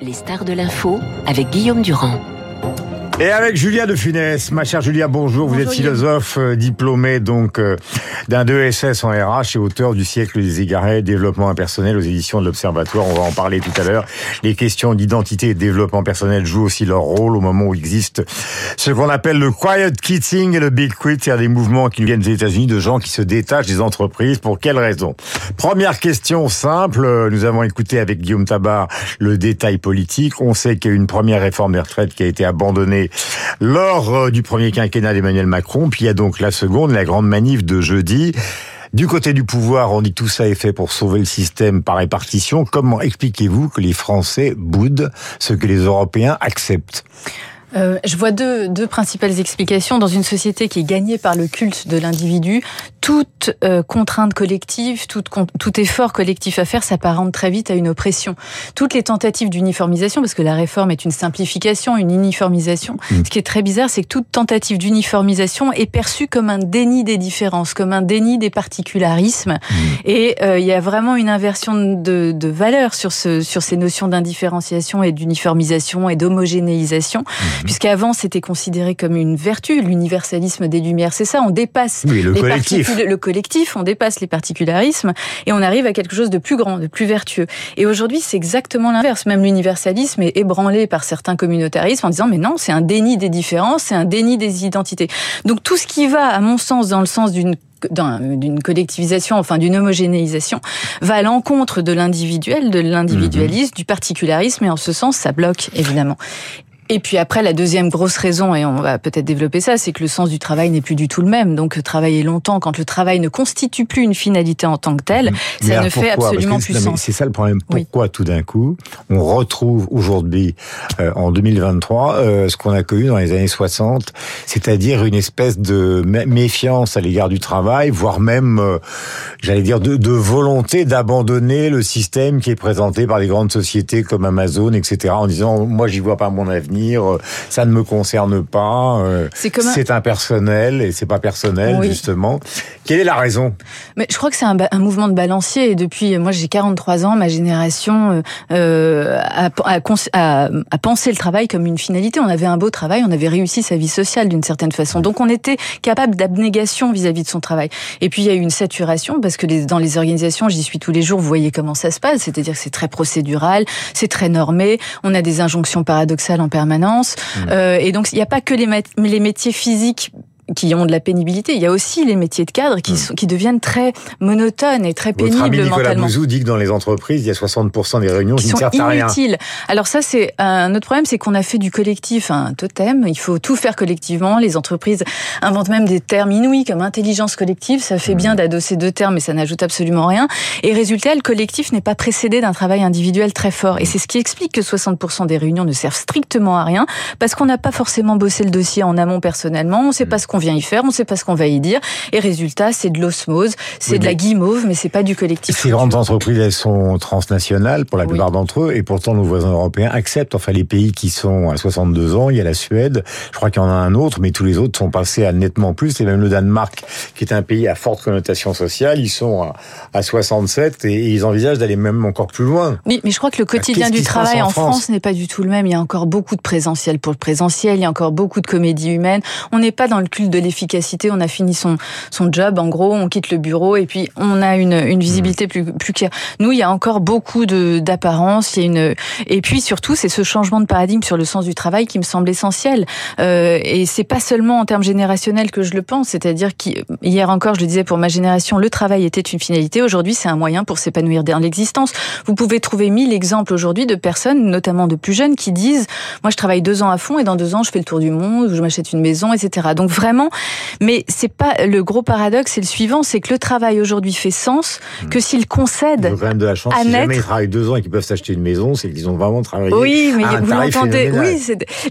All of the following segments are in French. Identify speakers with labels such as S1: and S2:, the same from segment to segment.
S1: Les stars de l'info avec Guillaume Durand.
S2: Et avec Julia de Funès, ma chère Julia, bonjour. Vous êtes philosophe euh, diplômé donc euh, d'un 2SS en RH et auteur du siècle des égarés, développement impersonnel aux éditions de l'Observatoire. On va en parler tout à l'heure. Les questions d'identité et développement personnel jouent aussi leur rôle au moment où existe ce qu'on appelle le quiet quitting et le big quit, c'est-à-dire des mouvements qui viennent des États-Unis de gens qui se détachent des entreprises. Pour quelles raisons Première question simple. Nous avons écouté avec Guillaume Tabar le détail politique. On sait qu'il y a eu une première réforme des retraites qui a été abandonnée lors euh, du premier quinquennat d'Emmanuel Macron. Puis il y a donc la seconde, la grande manif de jeudi. Du côté du pouvoir, on dit tout ça est fait pour sauver le système par répartition. Comment expliquez-vous que les Français boudent ce que les Européens acceptent?
S3: Euh, je vois deux, deux principales explications. Dans une société qui est gagnée par le culte de l'individu, toute euh, contrainte collective, tout, tout effort collectif à faire s'apparente très vite à une oppression. Toutes les tentatives d'uniformisation, parce que la réforme est une simplification, une uniformisation, mmh. ce qui est très bizarre, c'est que toute tentative d'uniformisation est perçue comme un déni des différences, comme un déni des particularismes. Mmh. Et euh, il y a vraiment une inversion de, de valeur sur, ce, sur ces notions d'indifférenciation et d'uniformisation et d'homogénéisation. Mhm. puisqu'avant c'était considéré comme une vertu, l'universalisme des Lumières. C'est ça, on dépasse
S2: le les collectif.
S3: le collectif, on dépasse les particularismes et on arrive à quelque chose de plus grand, de plus vertueux. Et aujourd'hui, c'est exactement l'inverse. Même l'universalisme est ébranlé par certains communautarismes en disant mais non, c'est un déni des différences, c'est un déni des identités. Donc tout ce qui va, à mon sens, dans le sens d'une d'une collectivisation, enfin d'une homogénéisation, va à l'encontre de l'individuel, de l'individualisme, mhm. du particularisme, et en ce sens, ça bloque, évidemment. Et puis après, la deuxième grosse raison, et on va peut-être développer ça, c'est que le sens du travail n'est plus du tout le même. Donc travailler longtemps, quand le travail ne constitue plus une finalité en tant que telle, ça ne fait absolument plus sens.
S2: C'est ça le problème. Pourquoi tout d'un coup, on retrouve aujourd'hui, euh, en 2023, euh, ce qu'on a connu dans les années 60, c'est-à-dire une espèce de méfiance à l'égard du travail, voire même, euh, j'allais dire, de, de volonté d'abandonner le système qui est présenté par les grandes sociétés comme Amazon, etc., en disant, moi, j'y vois pas mon avenir euh, ça ne me concerne pas, euh, c'est impersonnel et c'est pas personnel justement. Quelle est la raison?
S3: Mais je crois que c'est un, un, mouvement de balancier et depuis moi j'ai 43 ans, ma génération euh, a, a, a, a, pensé le travail comme une finalité. On avait un beau travail, on avait réussi sa vie sociale d'une certaine façon, donc on était capable d'abnégation vis-à-vis de son travail. Et puis il y a eu une saturation parce que les, dans les organisations, j'y suis tous les jours, vous voyez comment ça se passe, c'est-à-dire que c'est très procédural, c'est très normé, on a des injonctions paradoxales en permanence permanence. Mmh. Euh, et donc, il n'y a pas que les, les métiers physiques qui ont de la pénibilité. Il y a aussi les métiers de cadre qui, hmm. sont, qui deviennent très monotones et très pénibles Votre ami
S2: Nicolas
S3: mentalement.
S2: Bouzou dit que dans les entreprises, il y a 60% des réunions qui, qui ne servent à rien.
S3: Alors ça, c'est un autre problème, c'est qu'on a fait du collectif un totem. Il faut tout faire collectivement. Les entreprises inventent même des termes inouïs comme intelligence collective. Ça fait hmm. bien d'adosser deux termes, mais ça n'ajoute absolument rien. Et résultat, le collectif n'est pas précédé d'un travail individuel très fort. Et c'est ce qui explique que 60% des réunions ne servent strictement à rien, parce qu'on n'a pas forcément bossé le dossier en amont personnellement. On ne sait pas hmm. ce qu'on vient y faire, on ne sait pas ce qu'on va y dire. Et résultat, c'est de l'osmose, c'est de la guimauve, mais c'est pas du collectif.
S2: Ces grandes entreprises, elles sont transnationales pour la plupart d'entre eux, et pourtant nos voisins européens acceptent. Enfin, les pays qui sont à 62 ans, il y a la Suède, je crois qu'il y en a un autre, mais tous les autres sont passés à nettement plus. Et même le Danemark, qui est un pays à forte connotation sociale, ils sont à, 67 et, ils envisagent d'aller même encore plus loin.
S3: Oui, mais je crois que le quotidien du travail en, France, n'est pas du tout le même. Il y a encore beaucoup de présentiel pour le présentiel, il y a encore beaucoup de comédie humaine. On n'est pas dans le culte de l'efficacité on a fini son, son job, en gros, on quitte le bureau et puis on a une, une visibilité plus, plus claire. Nous, il y a encore beaucoup d'apparence, il y a une, et puis surtout, c'est ce changement de paradigme sur le sens du travail qui me semble essentiel. Euh, et c'est pas seulement en termes générationnels que je le pense, c'est-à-dire qu'hier encore, je le disais pour ma génération, le travail était une finalité. Aujourd'hui, c'est un moyen pour s'épanouir dans l'existence. Vous pouvez trouver mille exemples aujourd'hui de personnes, notamment de plus jeunes, qui disent, moi, je travaille deux ans à fond et dans deux ans, je fais le tour du monde, je m'achète une maison, etc. Donc vraiment, mais c'est pas le gros paradoxe, c'est le suivant, c'est que le travail aujourd'hui fait sens que hmm. s'il concède
S2: quand même de la chance. si jamais ils travaillent deux ans et qu'ils peuvent s'acheter une maison, c'est qu'ils ont vraiment travaillé.
S3: Oui, mais vous l'entendez. Oui,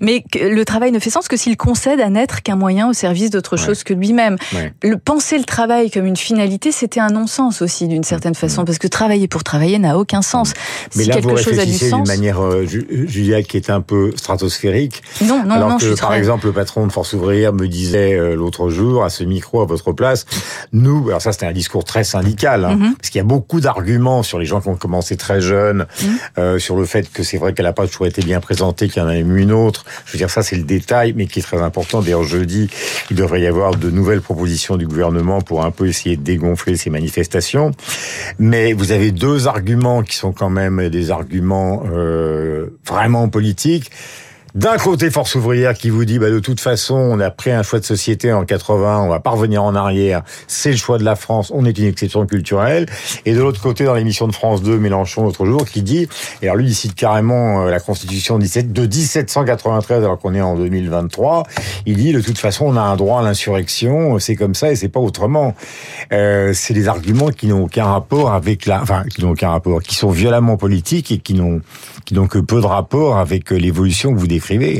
S3: mais le travail ne fait sens que s'il concède à n'être qu'un moyen au service d'autre chose que lui-même. Le penser le travail comme une finalité, c'était un non-sens aussi d'une certaine hmm. façon, parce que travailler pour travailler n'a aucun sens.
S2: Mais si là, quelque vous chose a du sens, d'une manière, euh, Julia, qui est un peu stratosphérique.
S3: Non, non,
S2: alors
S3: non.
S2: Que, par exemple, le patron de Force ouvrière me disait disait euh, l'autre jour à ce micro à votre place, nous, alors ça c'était un discours très syndical, hein, mhm. parce qu'il y a beaucoup d'arguments sur les gens qui ont commencé très jeunes, mhm. euh, sur le fait que c'est vrai qu'elle n'a pas toujours été bien présentée, qu'il y en a eu une autre. Je veux dire, ça c'est le détail, mais qui est très important. D'ailleurs, jeudi, il devrait y avoir de nouvelles propositions du gouvernement pour un peu essayer de dégonfler ces manifestations. Mais vous avez deux arguments qui sont quand même des arguments euh, vraiment politiques. D'un côté, Force ouvrière qui vous dit, bah, de toute façon, on a pris un choix de société en 80, on va pas revenir en arrière, c'est le choix de la France, on est une exception culturelle. Et de l'autre côté, dans l'émission de France 2, Mélenchon l'autre jour, qui dit, et alors lui, il cite carrément euh, la Constitution de 1793, alors qu'on est en 2023, il dit, de toute façon, on a un droit à l'insurrection, c'est comme ça et c'est pas autrement. Euh, c'est des arguments qui n'ont aucun rapport avec la, enfin, qui n'ont aucun rapport, qui sont violemment politiques et qui n'ont, qui n'ont que peu de rapport avec l'évolution que vous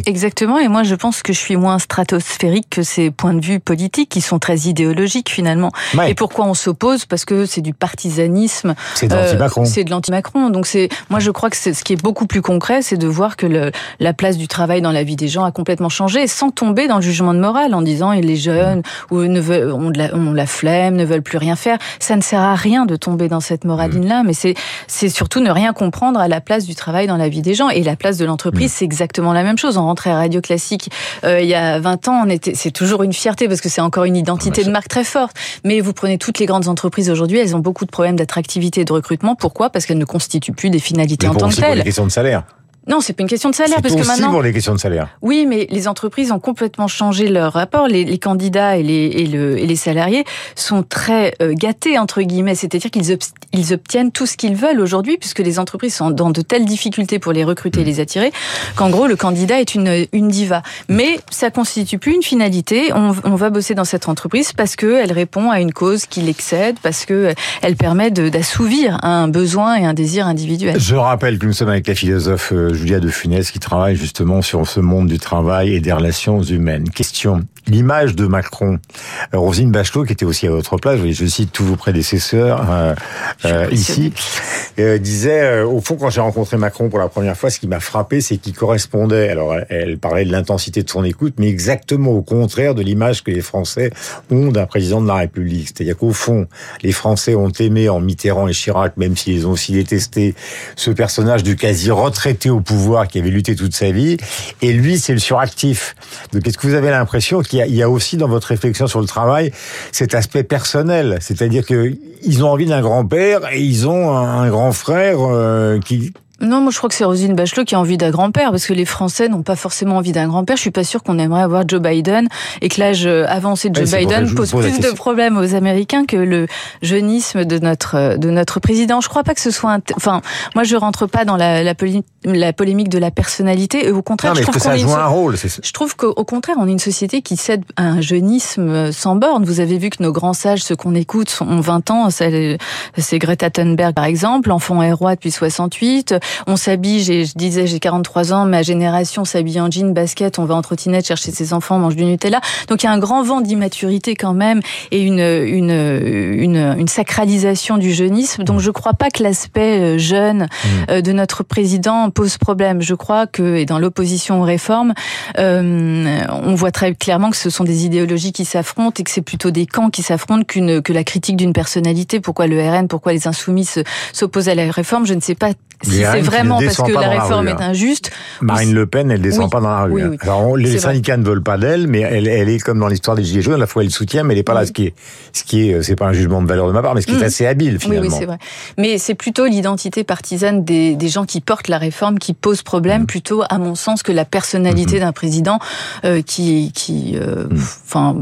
S3: Exactement, et moi je pense que je suis moins stratosphérique que ces points de vue politiques qui sont très idéologiques finalement. Et pourquoi on s'oppose? Parce que c'est du partisanisme.
S2: C'est de l'anti-Macron. Euh,
S3: c'est de l'anti-Macron. Donc c'est, moi je crois que ce qui est beaucoup plus concret, c'est de voir que le, la place du travail dans la vie des gens a complètement changé, sans tomber dans le jugement de morale en disant les jeunes ou ne veulent, ont, la, ont la flemme, ne veulent plus rien faire. Ça ne sert à rien de tomber dans cette moraline-là, mais c'est c'est surtout ne rien comprendre à la place du travail dans la vie des gens et la place de l'entreprise, c'est exactement la même chose. On rentrait à Radio Classique euh, il y a 20 ans, on était, c'est toujours une fierté parce que c'est encore une identité ah, de marque très forte. Mais vous prenez toutes les grandes entreprises aujourd'hui, elles ont beaucoup de problèmes d'attractivité et de recrutement. Pourquoi? Parce qu'elles ne constituent plus des finalités en tant que telles.
S2: C'est question de salaire?
S3: Non, c'est pas une question de salaire parce
S2: que
S3: maintenant.
S2: pour les questions de salaire.
S3: Oui, mais les entreprises ont complètement changé leur rapport. Les, les candidats et les, et, le, et les salariés sont très euh, gâtés entre guillemets, c'est-à-dire qu'ils ils obtiennent tout ce qu'ils veulent aujourd'hui, puisque les entreprises sont dans de telles difficultés pour les recruter et les attirer, qu'en gros le candidat est une une diva. Mais ça constitue plus une finalité. On, on va bosser dans cette entreprise parce que elle répond à une cause qui l'excède, parce que elle permet d'assouvir un besoin et un désir individuel.
S2: Je rappelle que nous sommes avec la philosophe euh, Julia de Funès qui travaille justement sur ce monde du travail et des relations humaines. Question. L'image de Macron, euh, Rosine Bachelot, qui était aussi à votre place, je cite tous vos prédécesseurs euh, euh ici, euh, disait, au fond, quand j'ai rencontré Macron pour la première fois, ce qui m'a frappé, c'est qu'il correspondait, alors elle parlait de l'intensité de son écoute, mais exactement au contraire de l'image que les Français ont d'un président de la République. C'est-à-dire qu'au fond, les Français ont aimé en Mitterrand et Chirac, même s'ils ont aussi détesté ce personnage du quasi retraité au pouvoir qui avait lutté toute sa vie. Et lui, c'est le suractif. Donc, est-ce que vous avez l'impression qu'il y, a aussi dans votre réflexion sur le travail cet aspect personnel. C'est-à-dire qu'ils ont envie d'un grand-père et ils ont un grand frère euh, qui
S3: non, moi je crois que c'est Rosine Bachelot qui a envie d'un grand-père, parce que les Français n'ont pas forcément envie d'un grand-père. Je suis pas sûre qu'on aimerait avoir Joe Biden et que l'âge avancé de Joe Biden pose plus de problèmes aux Américains que le jeunisme de notre de notre président. Je crois pas que ce soit. Un enfin, moi je rentre pas dans la, la, la polémique de la personnalité. Et au contraire,
S2: je
S3: trouve
S2: que ça joue un rôle.
S3: Je trouve qu'au contraire, on est une société qui cède à un jeunisme sans borne. Vous avez vu que nos grands sages, ceux qu'on écoute, ont 20 ans. C'est Greta Thunberg par exemple, enfant et roi depuis 68 on s'habille, je disais j'ai 43 ans, ma génération s'habille en jean, basket, on va en trottinette chercher ses enfants, on mange du Nutella. Donc il y a un grand vent d'immaturité quand même et une, une, une, une, sacralisation du jeunisme. Donc je crois pas que l'aspect euh, jeune mmh. euh, de notre président pose problème. Je crois que, et dans l'opposition aux réformes, euh, on voit très clairement que ce sont des idéologies qui s'affrontent et que c'est plutôt des camps qui s'affrontent qu'une que la critique d'une personnalité. Pourquoi le RN, pourquoi les insoumis s'opposent à la réforme Je ne sais pas si c'est vraiment parce que la réforme est hein. injuste.
S2: Marine Le Pen, elle descend pas dans la rue. Hein. Alors, les syndicats ne veulent pas d'elle, mais elle, elle, est comme dans l'histoire des Gilets jaunes, à la fois elle soutient, mais elle n'est pas là. Ce qui est, ce qui est, euh, c'est pas un jugement de valeur de ma part, mais ce qui est mm. assez habile finalement.
S3: Oui, oui c'est vrai. Mais c'est plutôt l'identité partisane des, des, gens qui portent la réforme qui pose problème, mm. plutôt à mon sens que la personnalité mm-hmm. d'un président euh, qui, qui, euh, enfin,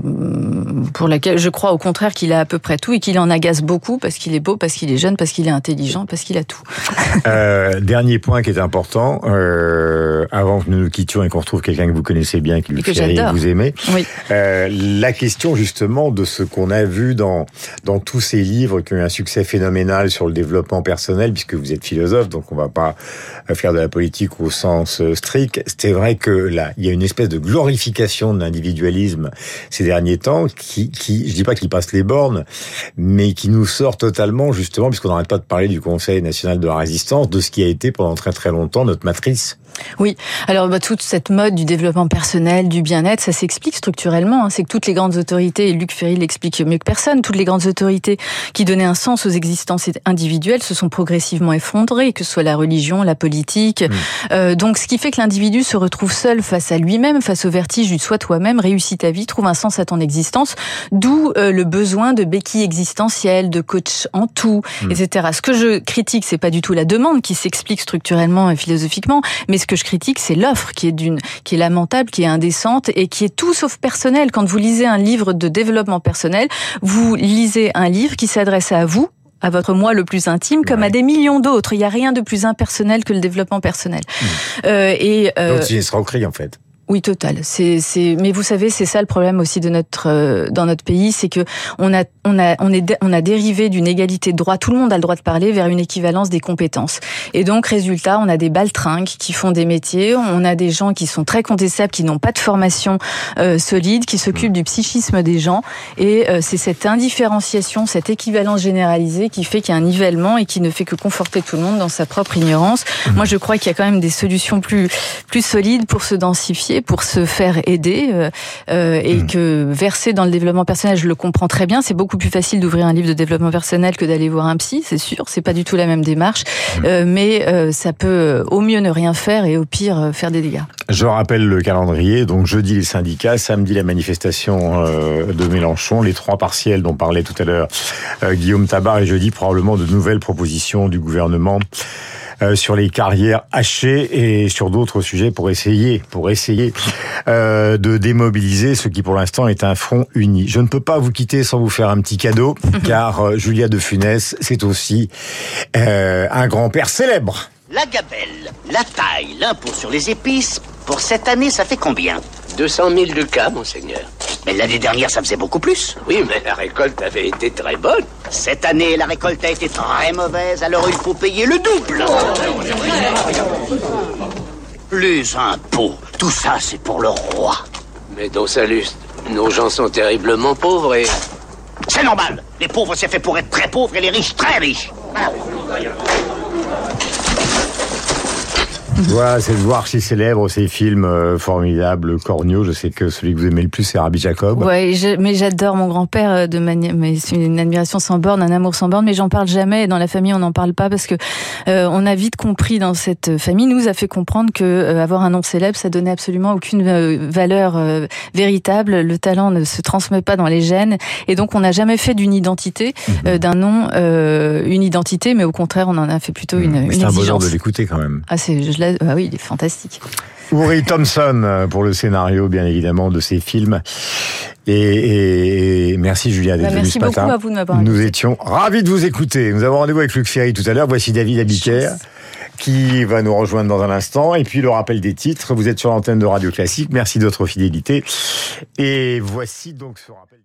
S3: pour laquelle je crois au contraire qu'il a à peu près tout et qu'il en agace beaucoup parce qu'il est beau, parce qu'il est jeune, parce qu'il est intelligent, parce qu'il a tout.
S2: Euh, dernier point qui est important, euh, avant que nous nous quittions et qu'on retrouve quelqu'un que vous connaissez bien, qui, que, que vous aimez.
S3: Oui.
S2: Euh, la question justement de ce qu'on a vu dans dans tous ces livres qui ont eu un succès phénoménal sur le développement personnel, puisque vous êtes philosophe, donc on va pas faire de la politique au sens euh, strict. C'est vrai que là, il y a une espèce de glorification de l'individualisme ces derniers temps, qui, qui, je dis pas qu'il passe les bornes, mais qui nous sort totalement justement, puisqu'on n'arrête pas de parler du Conseil national de la résistance, de ce qui a été pendant très très longtemps notre matrice.
S3: Oui, alors bah, toute cette mode du développement personnel, du bien-être, ça s'explique structurellement. Hein. C'est que toutes les grandes autorités, et Luc Ferry l'explique mieux que personne, toutes les grandes autorités qui donnaient un sens aux existences individuelles se sont progressivement effondrées, que ce soit la religion, la politique. Mmh. Euh, donc ce qui fait que l'individu se retrouve seul face à lui-même, face au vertige du soi toi-même, réussis ta vie, trouve un sens à ton existence, d'où euh, le besoin de béquilles existentielles, de coach en tout, mmh. etc. Ce que je critique, c'est pas du tout la demande qui s'explique structurellement et philosophiquement, mais ce que je critique, c'est l'offre qui est d'une, qui est lamentable, qui est indécente et qui est tout sauf personnelle. Quand vous lisez un livre de développement personnel, vous lisez un livre qui s'adresse à vous, à votre moi le plus intime, comme à des millions d'autres. Il n'y a rien de plus impersonnel que le développement personnel.
S2: Mmh. Euh, et euh, donc c'est escroquerie en fait.
S3: Oui, total. C'est, c'est, mais vous savez, c'est ça le problème aussi de notre, euh, dans notre pays, c'est que on a, on a, on est, on a dérivé d'une égalité de droit. Tout le monde a le droit de parler vers une équivalence des compétences. Et donc, résultat, on a des baltringues qui font des métiers. On a des gens qui sont très contestables, qui n'ont pas de formation euh, solide, qui s'occupent du psychisme des gens. Et euh, c'est cette indifférenciation, cette équivalence généralisée qui fait qu'il y a un nivellement et qui ne fait que conforter tout le monde dans sa propre ignorance. Mmh. Moi, je crois qu'il y a quand même des solutions plus, plus solides pour se densifier pour se faire aider euh, euh, et hmm. que verser dans le développement personnel, je le comprends très bien. C'est beaucoup plus facile d'ouvrir un livre de développement personnel que d'aller voir un psy, c'est sûr. C'est pas du tout la même démarche, hmm. euh, mais ça peut au mieux ne rien faire et au pire faire des dégâts.
S2: Je rappelle le calendrier. Donc jeudi les syndicats, samedi la manifestation de Mélenchon, les trois partiels dont parlait tout à l'heure Guillaume Tabar et jeudi probablement de nouvelles propositions du gouvernement. Euh, sur les carrières hachées et sur d'autres sujets pour essayer, pour essayer euh, de démobiliser ce qui pour l'instant est un front uni. Je ne peux pas vous quitter sans vous faire un petit cadeau, car euh, Julia de Funès, c'est aussi un grand-père célèbre.
S4: La gabelle, la taille, l'impôt sur les épices, pour cette année, ça fait combien?
S5: 200 000 lucas, monseigneur.
S4: Mais l'année dernière, ça faisait beaucoup plus.
S5: Oui, mais la récolte avait été très bonne.
S4: Cette année, la récolte a été très mauvaise, alors il faut payer le double. Les impôts, tout ça, c'est pour le roi.
S5: Mais dans Salus, nos gens sont terriblement pauvres et...
S4: C'est normal. Les pauvres, c'est fait pour être très pauvres et les riches, très riches.
S2: Voilà, c'est de voir si célèbre ces films euh, formidables, Cornio. Je sais que celui que vous aimez le plus, c'est Rabbi Jacob.
S3: Ouais, mais j'adore mon grand-père euh, de manière, mais c'est une admiration sans borne, un amour sans borne. Mais j'en parle jamais. Et dans la famille, on n'en parle pas parce que euh, on a vite compris dans cette famille, nous a fait comprendre que avoir un nom célèbre, ça donnait absolument aucune valeur véritable. Le talent ne se transmet pas dans les gènes, et donc on n'a jamais fait d'une identité, mhm. d'un nom, une identité, mais au contraire, on en a fait plutôt une, une
S2: C'est un bonheur de l'écouter quand même.
S3: Ah, c'est, je ah oui, il est fantastique.
S2: Uri Thompson euh, pour le scénario, bien évidemment, de ces films. Et, merci Julia d'être bah,
S3: venue ce
S2: matin.
S3: Merci beaucoup à vous de m'avoir
S2: Nous étions ravis de vous écouter. Nous avons rendez-vous avec Luc Ferry tout à l'heure. Voici David Abiker qui va nous rejoindre dans un instant. Et puis le rappel des titres. Vous êtes sur l'antenne de Radio Classique. Merci de votre fidélité. Et voici donc ce rappel.